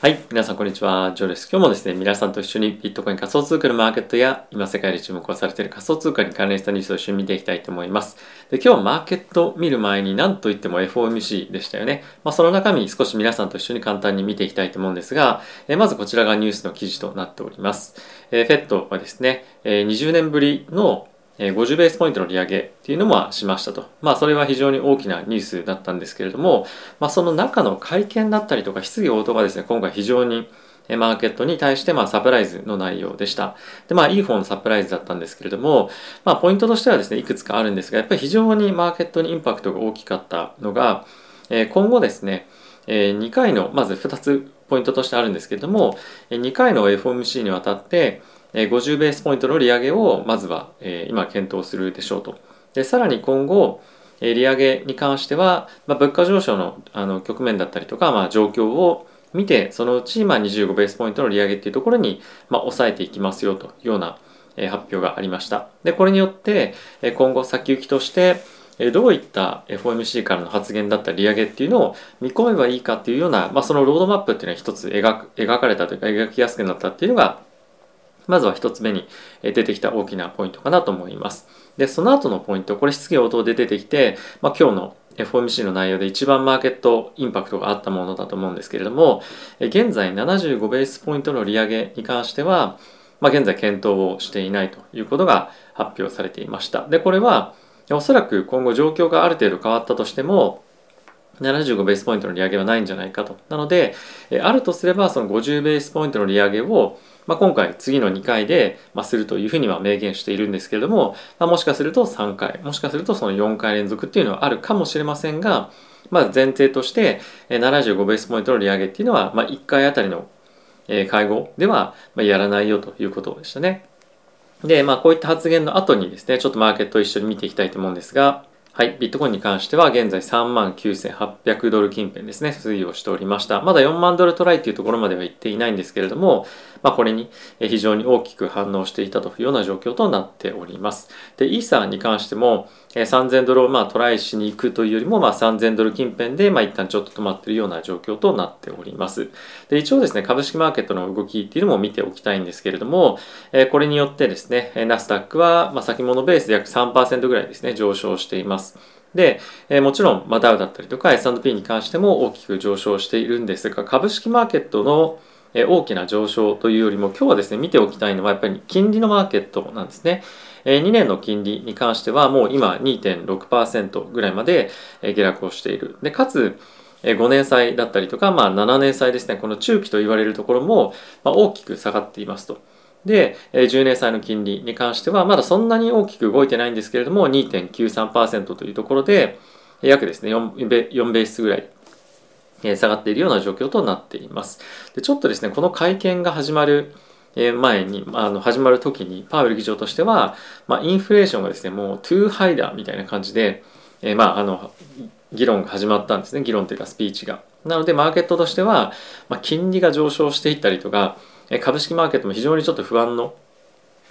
はい。皆さん、こんにちは。ジョーです。今日もですね、皆さんと一緒にビットコイン仮想通貨のマーケットや、今世界で注目をされている仮想通貨に関連したニュースを一緒に見ていきたいと思います。で、今日はマーケット見る前に何と言っても FOMC でしたよね。まあ、その中身、少し皆さんと一緒に簡単に見ていきたいと思うんですが、えまずこちらがニュースの記事となっております。えー、フェットはですね、え20年ぶりの50ベースポイントの利上げっていうのもしましたと。まあそれは非常に大きなニュースだったんですけれども、まあその中の会見だったりとか質疑応答がですね、今回非常にマーケットに対してまあサプライズの内容でした。で、まあいい方のサプライズだったんですけれども、まあポイントとしてはですね、いくつかあるんですが、やっぱり非常にマーケットにインパクトが大きかったのが、今後ですね、2回の、まず2つポイントとしてあるんですけれども、2回の FOMC にわたって、50ベースポイントの利上げをまずは今検討するでしょうと。でさらに今後利上げに関しては、まあ、物価上昇のあの局面だったりとか、まあ、状況を見てそのうちまあ25ベースポイントの利上げっていうところにまあ抑えていきますよというような発表がありました。でこれによって今後先行きとしてどういった FOMC からの発言だった利上げっていうのを見込めばいいかっていうような、まあ、そのロードマップっていうのは一つ描描かれたというか描きやすくなったっていうのがまずは一つ目に出てきた大きなポイントかなと思います。で、その後のポイント、これ質疑応答で出てきて、まあ、今日の FOMC の内容で一番マーケットインパクトがあったものだと思うんですけれども、現在75ベースポイントの利上げに関しては、まあ、現在検討をしていないということが発表されていました。で、これはおそらく今後状況がある程度変わったとしても、75ベースポイントの利上げはないんじゃないかと。なので、あるとすればその50ベースポイントの利上げをまあ、今回次の2回で、ま、するというふうには明言しているんですけれども、まあ、もしかすると3回もしかするとその4回連続っていうのはあるかもしれませんが、まあ、前提として75ベースポイントの利上げっていうのは、まあ、1回あたりの会合ではやらないよということでしたね。で、まあ、こういった発言の後にですね、ちょっとマーケットを一緒に見ていきたいと思うんですが、はい、ビットコインに関しては現在39,800ドル近辺ですね、推移をしておりました。まだ4万ドルトライっていうところまでは行っていないんですけれども、まあ、これに非常に大きく反応していたというような状況となっております。で、イーサーに関しても3000ドルをまあトライしに行くというよりも、まあ、3000ドル近辺でまあ一旦ちょっと止まっているような状況となっております。で、一応ですね、株式マーケットの動きっていうのも見ておきたいんですけれども、これによってですね、ナスダックはまあ先物ベースで約3%ぐらいですね、上昇しています。で、えもちろん、まあ、ダウだったりとか S&P に関しても大きく上昇しているんですが、株式マーケットの大きな上昇というよりも、今日はですね、見ておきたいのはやっぱり金利のマーケットなんですね。2年の金利に関してはもう今2.6%ぐらいまで下落をしている。で、かつ、5年債だったりとか、まあ、7年債ですね、この中期と言われるところも大きく下がっていますと。で、10年債の金利に関してはまだそんなに大きく動いてないんですけれども2.93%というところで約ですね 4, ベ4ベースぐらい下がっているような状況となっています。でちょっとですねこの会見が始まる前にあの始まる時にパウエル議長としては、まあ、インフレーションがですねもう too high だみたいな感じで、え、まああの議論が始まったんですね議論というかスピーチが。なのでマーケットとしては、まあ、金利が上昇していったりとか株式マーケットも非常にちょっと不安の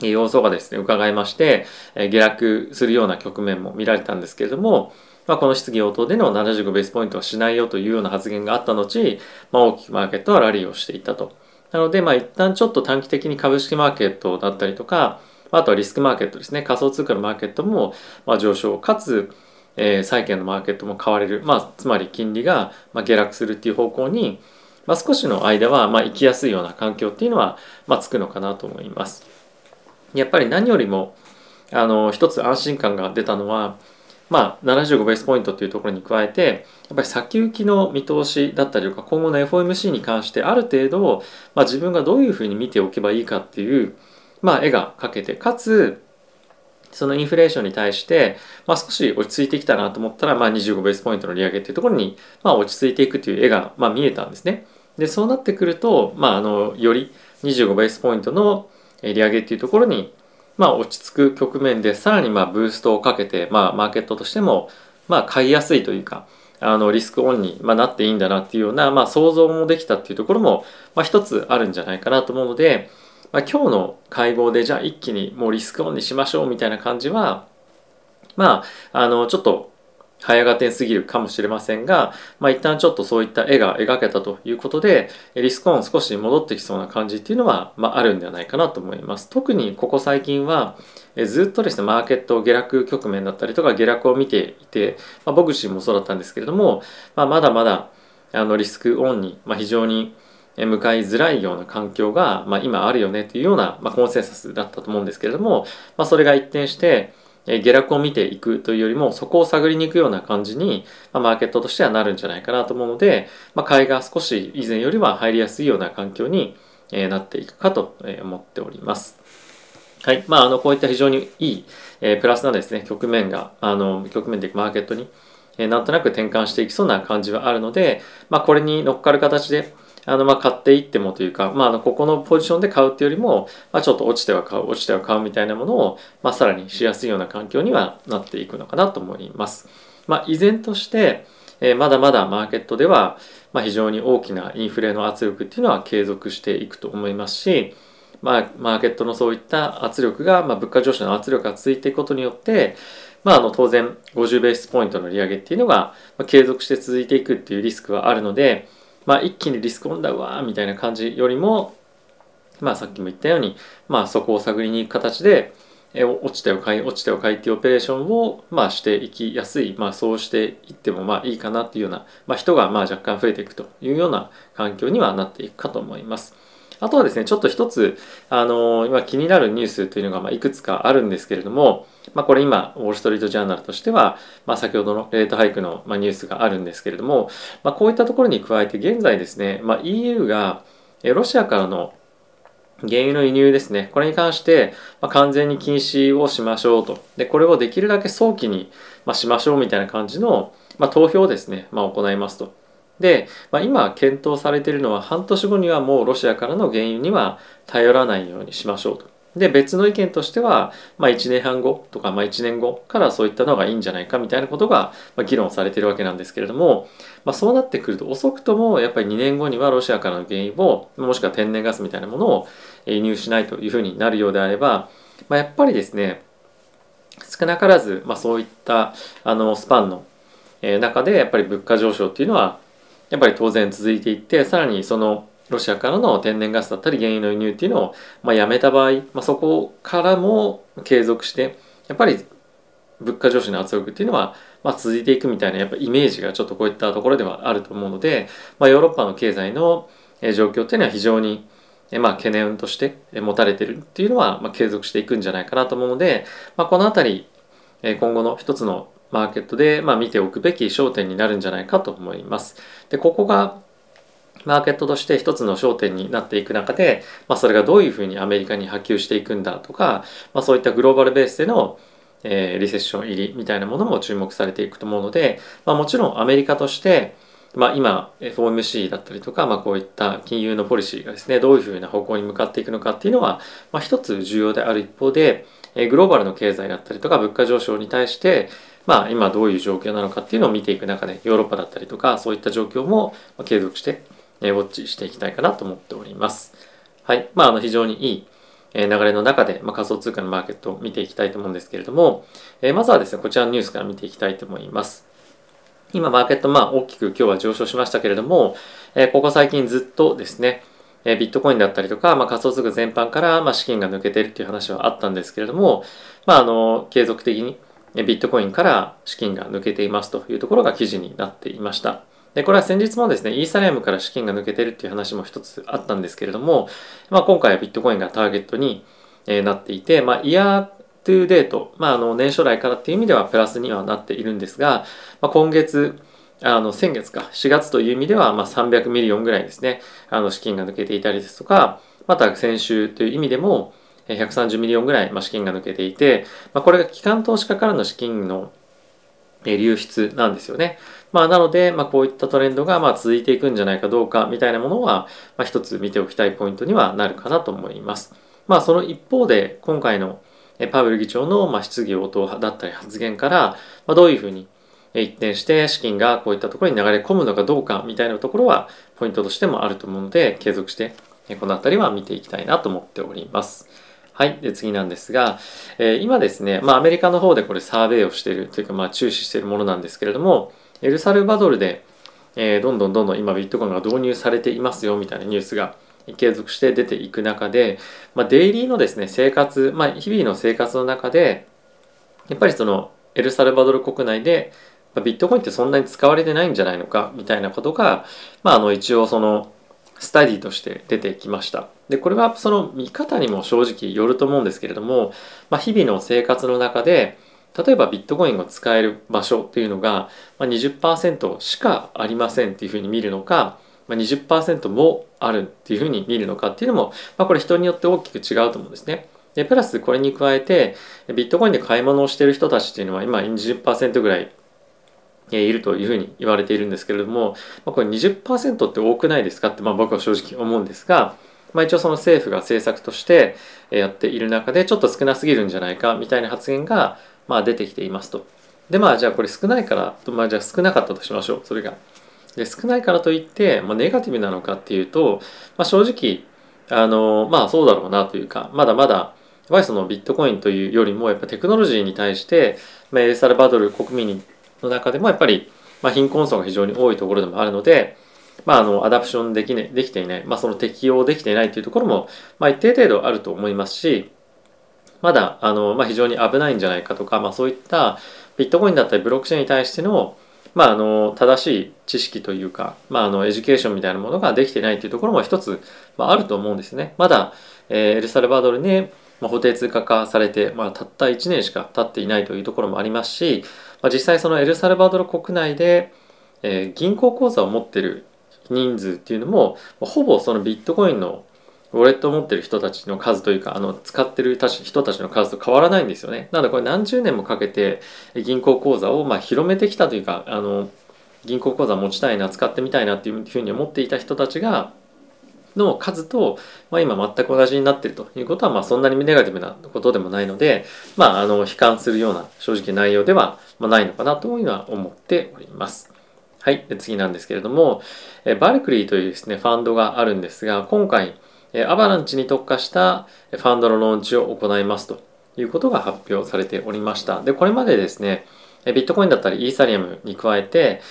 要素がですね伺えまして下落するような局面も見られたんですけれども、まあ、この質疑応答での75ベースポイントはしないよというような発言があった後、まあ、大きくマーケットはラリーをしていたと。なので、まあ、一旦ちょっと短期的に株式マーケットだったりとか、あとはリスクマーケットですね、仮想通貨のマーケットもま上昇、かつ、えー、債券のマーケットも買われる、まあ、つまり金利がま下落するっていう方向に、まあ、少しの間はまあ生きやすいような環境っていうのはまあつくのかなと思います。やっぱり何よりもあの一つ安心感が出たのは、まあ、75ベースポイントっていうところに加えてやっぱり先行きの見通しだったりとか今後の FOMC に関してある程度、まあ、自分がどういうふうに見ておけばいいかっていう、まあ、絵が描けてかつそのインフレーションに対して、まあ、少し落ち着いてきたなと思ったら、まあ、25ベースポイントの利上げっていうところに、まあ、落ち着いていくという絵が、まあ、見えたんですね。でそうなってくると、まあ、あのより25ベースポイントの利上げっていうところに、まあ、落ち着く局面でさらにまあブーストをかけて、まあ、マーケットとしても、まあ、買いやすいというかあのリスクオンに、まあ、なっていいんだなっていうような、まあ、想像もできたっていうところも、まあ、一つあるんじゃないかなと思うので、まあ、今日の会合でじゃあ一気にもうリスクオンにしましょうみたいな感じはまああのちょっと早がてすぎるかもしれませんが、まあ、一旦ちょっとそういった絵が描けたということで、リスクオン少し戻ってきそうな感じっていうのは、まあ、あるんではないかなと思います。特にここ最近は、ずっとですね、マーケット下落局面だったりとか下落を見ていて、まあ、僕自身もそうだったんですけれども、まあ、まだまだあのリスクオンに、まあ、非常に向かいづらいような環境が、まあ、今あるよねというような、まあ、コンセンサスだったと思うんですけれども、まあ、それが一転して、え下落を見ていくというよりもそこを探りに行くような感じに、ま、マーケットとしてはなるんじゃないかなと思うので、まあ、買いが少し以前よりは入りやすいような環境になっていくかと思っております。はい。まあ、あの、こういった非常にいい、え、プラスなですね、局面が、あの、局面でマーケットに、え、なんとなく転換していきそうな感じはあるので、まあ、これに乗っかる形で、あの、ま、買っていってもというか、まあ、あの、ここのポジションで買うっていうよりも、まあ、ちょっと落ちては買う、落ちては買うみたいなものを、まあ、さらにしやすいような環境にはなっていくのかなと思います。まあ、依然として、え、まだまだマーケットでは、ま、非常に大きなインフレの圧力っていうのは継続していくと思いますし、まあ、マーケットのそういった圧力が、まあ、物価上昇の圧力が続いていくことによって、まあ、あの当然50ベースポイントの利上げっていうのが継続して続いていくっていうリスクはあるので、まあ、一気にリスクオンだうわーみたいな感じよりも、まあ、さっきも言ったように、まあ、そこを探りに行く形で、え落ちてを買い落ちてを買いっていうオペレーションを、まあ、していきやすい、まあ、そうしていってもまあいいかなっていうような、まあ、人がまあ若干増えていくというような環境にはなっていくかと思います。あとはですね、ちょっと一つ、あのー、今気になるニュースというのが、ま、いくつかあるんですけれども、まあ、これ今、ウォール・ストリート・ジャーナルとしては、まあ、先ほどのレートハイクの、ま、ニュースがあるんですけれども、まあ、こういったところに加えて、現在ですね、ま、EU が、ロシアからの原油の輸入ですね。これに関して、ま、完全に禁止をしましょうと。で、これをできるだけ早期に、ま、しましょうみたいな感じの、ま、投票をですね、ま、行いますと。で、まあ、今検討されているのは半年後にはもうロシアからの原油には頼らないようにしましょうと。で別の意見としては、まあ、1年半後とか、まあ、1年後からそういったのがいいんじゃないかみたいなことが議論されてるわけなんですけれども、まあ、そうなってくると遅くともやっぱり2年後にはロシアからの原油をもしくは天然ガスみたいなものを輸入しないというふうになるようであれば、まあ、やっぱりですね少なからず、まあ、そういったあのスパンの中でやっぱり物価上昇っていうのはやっぱり当然続いていってさらにそのロシアからの天然ガスだったり原油の輸入っていうのを、まあ、やめた場合、まあ、そこからも継続してやっぱり物価上昇の圧力っていうのは、まあ、続いていくみたいなやっぱイメージがちょっとこういったところではあると思うので、まあ、ヨーロッパの経済の状況っていうのは非常にまあ、懸念として持たれてるっていうのは、まあ、継続していくんじゃないかなと思うので、まあ、この辺り今後の一つのマーケットで、まあ、見ておくべき焦点になるんじゃないかと思います。でここがマーケットとして一つの焦点になっていく中で、まあ、それがどういうふうにアメリカに波及していくんだとか、まあ、そういったグローバルベースでの、えー、リセッション入りみたいなものも注目されていくと思うので、まあ、もちろんアメリカとして、まあ、今 FOMC だったりとか、まあ、こういった金融のポリシーがですねどういうふうな方向に向かっていくのかっていうのは、まあ、一つ重要である一方でグローバルの経済だったりとか物価上昇に対してまあ、今どういう状況なのかっていうのを見ていく中でヨーロッパだったりとかそういった状況も継続してウォッチしていきたいかなと思っております。はい。まあ、あの非常にいい流れの中で、ま、仮想通貨のマーケットを見ていきたいと思うんですけれども、えまずはですね、こちらのニュースから見ていきたいと思います。今、マーケット、まあ、大きく今日は上昇しましたけれども、えここ最近ずっとですね、えビットコインだったりとか、まあ、仮想通貨全般から、ま、資金が抜けてるっていう話はあったんですけれども、まあ、あの、継続的にビットコインから資金が抜けていますというところが記事になっていました。で、これは先日もですね、イーサリアムから資金が抜けてるっていう話も一つあったんですけれども、まあ、今回はビットコインがターゲットになっていて、まあ、イヤートゥーデート、まあ、あの年初来からっていう意味ではプラスにはなっているんですが、まあ、今月、あの先月か4月という意味ではま300 million ぐらいですねあの資金が抜けていたりですとかまた先週という意味でも130 million ぐらい資金が抜けていて、まあ、これが機関投資家からの資金の流出なんですよね。まあ、なので、まあ、こういったトレンドがまあ続いていくんじゃないかどうかみたいなものは、まあ、一つ見ておきたいポイントにはなるかなと思います。まあ、その一方で、今回のパウエル議長のまあ質疑応答だったり発言から、ま、どういうふうに一転して資金がこういったところに流れ込むのかどうかみたいなところはポイントとしてもあると思うので継続してこの辺りは見ていきたいなと思っております。はい。で、次なんですが、えー、今ですね、まあ、アメリカの方でこれサーベイをしているというか、まあ、注視しているものなんですけれども、エルサルバドルで、えー、どんどんどんどん今ビットコインが導入されていますよみたいなニュースが継続して出ていく中で、まあ、デイリーのですね、生活、まあ、日々の生活の中で、やっぱりそのエルサルバドル国内で、まあ、ビットコインってそんなに使われてないんじゃないのかみたいなことが、まあ、あの一応そのスタディとして出てきました。で、これはその見方にも正直よると思うんですけれども、まあ、日々の生活の中で、例えばビットコインを使える場所っていうのがまあ20%しかありませんっていうふうに見るのか、まあ20%もあるっていうふうに見るのかっていうのも、まあ、これ人によって大きく違うと思うんですね。で、プラスこれに加えて、ビットコインで買い物をしている人たちっていうのは今20%ぐらいいるというふうに言われているんですけれども、まあ、これ20%って多くないですかって、まあ、僕は正直思うんですが、まあ、一応その政府が政策としてやっている中でちょっと少なすぎるんじゃないかみたいな発言がまあ出てきていますと。でまあじゃあこれ少ないから、まあ、じゃあ少なかったとしましょうそれが。で少ないからといって、まあ、ネガティブなのかっていうと、まあ、正直あのまあそうだろうなというかまだまだやっぱりそのビットコインというよりもやっぱテクノロジーに対して、まあ、エルサルバドル国民にの中でもやっぱり、まあ、貧困層が非常に多いところでもあるので、まあ、あのアダプションでき,、ね、できていない、まあ、その適用できていないというところも、まあ、一定程度あると思いますしまだあの、まあ、非常に危ないんじゃないかとか、まあ、そういったビットコインだったりブロックチェーンに対してのまあ、あの正しい知識というか、まあ、あの education みたいなものができていないというところも一つ、まあ、あると思うんですね。まだ、えー、エルサルバドルに、まあ、法定通貨化されて、まあ、たった1年しか経っていないというところもありますし、まあ、実際そのエルサルバドル国内で、えー、銀行口座を持ってる人数っていうのもほぼそのビットコインのウォレットを持ってる人たちの数というかあの使ってる人たちの数と変わらないんですよね。なのでこれ何十年もかけて銀行口座をまあ広めてきたというかあの銀行口座持ちたいな使ってみたいなっていうふうに思っていた人たちがの数と、まあ、今全く同じになっているということは、まあ、そんなにネガティブなことでもないので、まあ、あの悲観するような正直内容ではないのかなというのは思っております。はい。で次なんですけれども、えバルクリーというですね、ファンドがあるんですが、今回、えアバランチに特化したファンドのローンチを行いますということが発表されておりました。で、これまでですね、ビットコインだったりイーサリアムに加えて、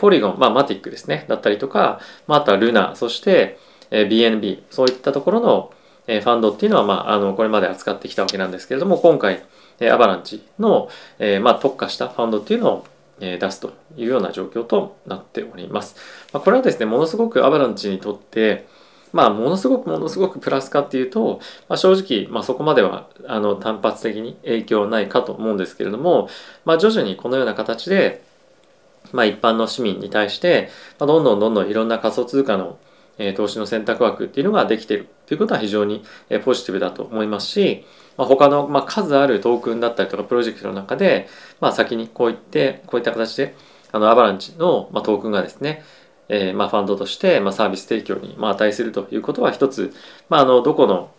ポリゴン、まあ、マティックですね、だったりとか、まあ、あとはルナ、そしてえ BNB、そういったところのえファンドっていうのは、まあ、あのこれまで扱ってきたわけなんですけれども、今回、えアバランチの、えまあ、特化したファンドっていうのをえ出すというような状況となっております。ま、これはですね、ものすごくアバランチにとって、まあ、ものすごくものすごくプラスかっていうと、まあ、正直、まあ、そこまではあの単発的に影響はないかと思うんですけれども、まあ、徐々にこのような形で、まあ、一般の市民に対して、まあ、どんどんどんどんいろんな仮想通貨の、投資の選択枠っていうのができているということは非常に、ポジティブだと思いますし、まあ、他の、ま、数あるトークンだったりとかプロジェクトの中で、まあ、先にこういってこういった形であのアバランチの、ま、トークンがですねえ、ま、ファンドとして、ま、サービス提供に、ま、値するということは一つ、ま、あのどこの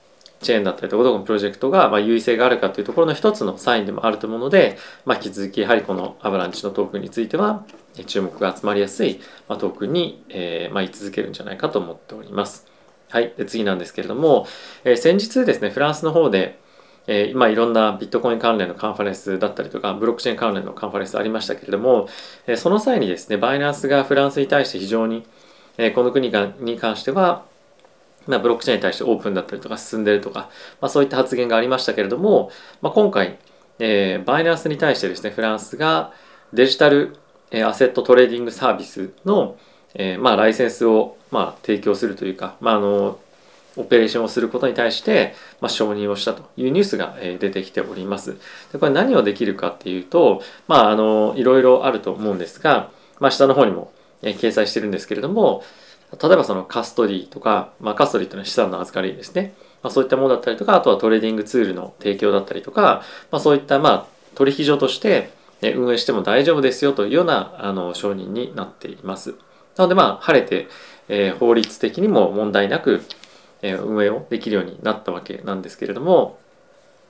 チェーンだったりとかどこのプロジェクトがま優位性があるかというところの一つのサインでもあると思うので、まあ、引き続きやはりこのアバランチのトークンについては注目が集まりやすいトークンに、えー、まあ、居続けるんじゃないかと思っております。はい。で次なんですけれども、え、先日ですね、フランスの方で、えー、今いろんなビットコイン関連のカンファレンスだったりとかブロックチェーン関連のカンファレンスありましたけれども、えー、その際にですねバイナンスがフランスに対して非常に、えー、この国がに関しては、まあ、ブロックチェーンに対してオープンだったりとか進んでるとか、まあ、そういった発言がありましたけれども、まあ、今回、えー、バイナンスに対してですねフランスがデジタル、えー、アセットトレーディングサービスの、えーまあ、ライセンスを、まあ、提供するというか、まあ、あのオペレーションをすることに対して、まあ、承認をしたというニュースが出てきております。でこれ何をできるかっていうと、まあ、あのいろいろあると思うんですが、まあ、下の方にも掲載してるんですけれども例えばそのカストディとか、まあ、カストディというのは資産の預かりですね、まあ、そういったものだったりとかあとはトレーディングツールの提供だったりとか、まあ、そういったまあ取引所として運営しても大丈夫ですよというようなあの承認になっています。なのでまあ晴れて、えー、法律的にも問題なくえ運営をできるようになったわけなんですけれども、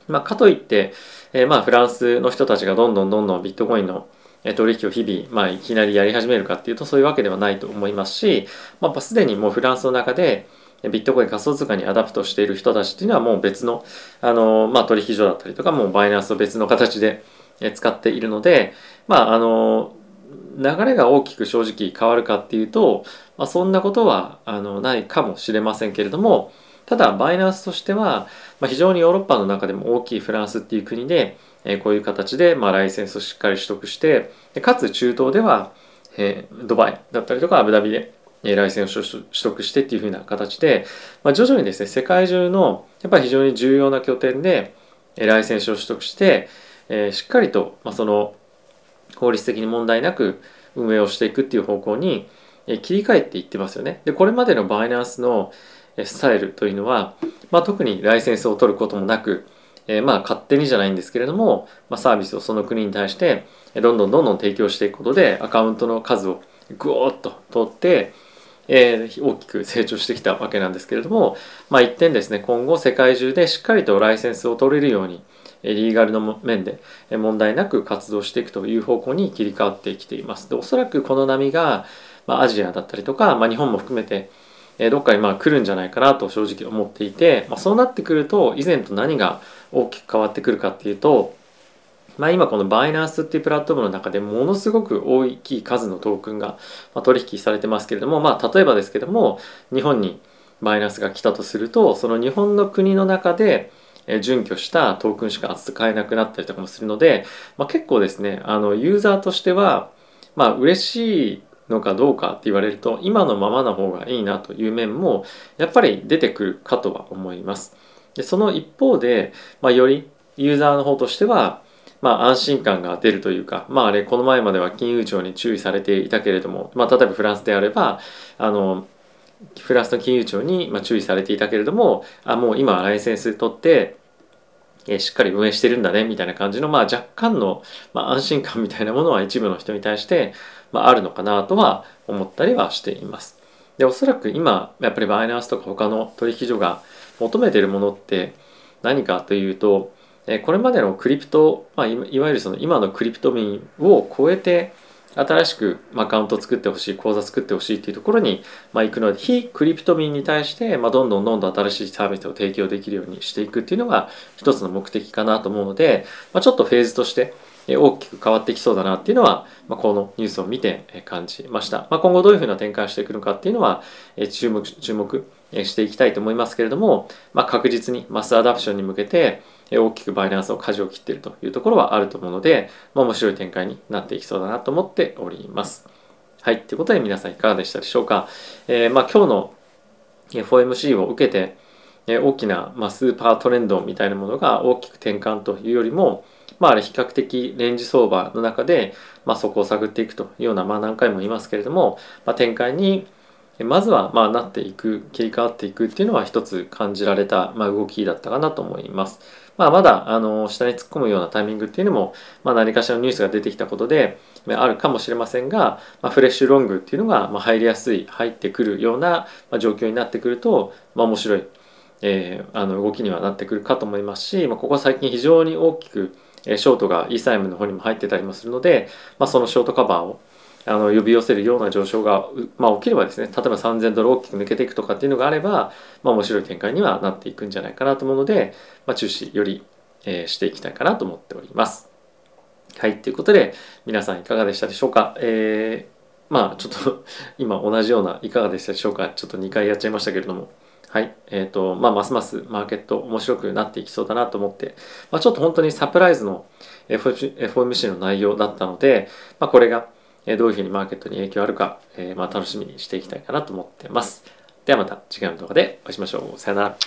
まあ、かといって、えまあフランスの人たちがどんどんどんどんビットコインの取引を日々、まあ、いきなりやり始めるかっていうとそういうわけではないと思いますし、まあ、すでにもうフランスの中でビットコイン仮想通貨に adapt している人たちっていうのはもう別の、あの、まあ、取引所だったりとか、もうバイナンスを別の形で使っているので、まあ、あの、流れが大きく正直変わるかっていうと、まあ、そんなことはあのないかもしれませんけれども、ただ、バイナンスとしては、まあ、非常にヨーロッパの中でも大きいフランスっていう国で、え、こういう形で、まあ、ライセンスをしっかり取得して、でかつ中東では、え、ドバイだったりとかアブダビで、ライセンスを取得してっていう風な形で、まあ、徐々にですね世界中のやっぱり非常に重要な拠点でえライセンスを取得して、え、しっかりと、まあ、その法律的に問題なく運営をしていくっていう方向にえ切り替えていってますよね。でこれまでのバイナンスのスタイルというのは、まあ、特にライセンスを取ることもなく、えー、まあ勝手にじゃないんですけれども、まあ、サービスをその国に対してどんどんどんどん提供していくことでアカウントの数をグオーッと取ってえー、大きく成長してきたわけなんですけれども、まあ、一点ですね今後世界中でしっかりとライセンスを取れるようにリーガルの面で問題なく活動していくという方向に切り替わってきています。でおそらくこの波が、まあ、アジアだったりとか、まあ、日本も含めてどっかにまあ来るんじゃないかなと正直思っていて、まあ、そうなってくると以前と何が大きく変わってくるかっていうとまあ、今このバイナンスっていうプラットフォームの中でものすごく大きい数のトークンが取引されてますけれども、まあ、例えばですけども日本にバイナンスが来たとするとその日本の国の中で準拠したトークンしか扱えなくなったりとかもするので、まあ、結構ですねあのユーザーとしてはまあ嬉しいのかどうかって言われると今のままの方がいいなという面もやっぱり出てくるかとは思います。でその一方で、まあ、よりユーザーの方としてはまあ、安心感が出るというか、まあ、あれこの前までは金融庁に注意されていたけれども、まあ、例えばフランスであればあのフランスの金融庁に注意されていたけれどもあもう今ライセンス取ってえしっかり運営してるんだねみたいな感じの、まあ、若干の、まあ、安心感みたいなものは一部の人に対して、まあ、あるのかなとは思ったりはしています。でおそらく今やっぱりバイナンスとか他の取引所が求めているものって何かというとこれまでのクリプト、まあ、いわゆるその今のクリプト民を超えて新しくアカウント作ってほしい口座作ってほしいっていうところに、まあ、行くので非クリプト民に対して、まあ、どんどんどんどん新しいサービスを提供できるようにしていくっていうのが一つの目的かなと思うので、まあ、ちょっとフェーズとして大きく変わってきそうだなっていうのは、ま、このニュースを見て感じました、まあ、今後どういうふうな展開をしていくのかっていうのは注目注目していきたいと思いますけれども、まあ、確実にマスアダプションに向けて大きくバイナンスを舵を切っているというところはあると思うので、まあ、面白い展開になっていきそうだなと思っております。はい。ということで皆さんいかがでしたでしょうか？えー、ま今日の FOMC を受けて、大きな、ま、スーパートレンドみたいなものが大きく転換というよりも、まあ、あれ比較的レンジ相場の中で、まあ、そこを探っていくというような、まあ、何回も言いますけれども、まあ、展開にまずはまあなっていく切り替わっていくっていうのは一つ感じられた、まあ、動きだったかなと思います。まあ、まだあの下に突っ込むようなタイミングっていうのも、まあ、何かしらのニュースが出てきたことであるかもしれませんが、まあ、フレッシュロングっていうのがまあ入りやすい入ってくるような状況になってくると、まあ、面白い、えー、あの動きにはなってくるかと思いますし、まあ、ここ最近非常に大きくショートがイーサイムの方にも入ってたりもするので、まあ、そのショートカバーをあの呼び寄せるような上昇が、まあ、起きればですね例えば3000ドル大きく抜けていくとかっていうのがあれば、まあ、面白い展開にはなっていくんじゃないかなと思うので、まあ、注視より、えー、していきたいかなと思っております。はい。ということで、皆さんいかがでしたでしょうか？えー、まあ、ちょっと今同じようないかがでしたでしょうか？ちょっと2回やっちゃいましたけれども。はい。えっ、ー、と、まあ、ますますマーケット面白くなっていきそうだなと思って、まあ、ちょっと本当にサプライズの FOMC の内容だったので、まあ、これがどういうふうにマーケットに影響あるか、えー、まあ楽しみにしていきたいかなと思ってます。ではまた次回の動画でお会いしましょう。さよなら。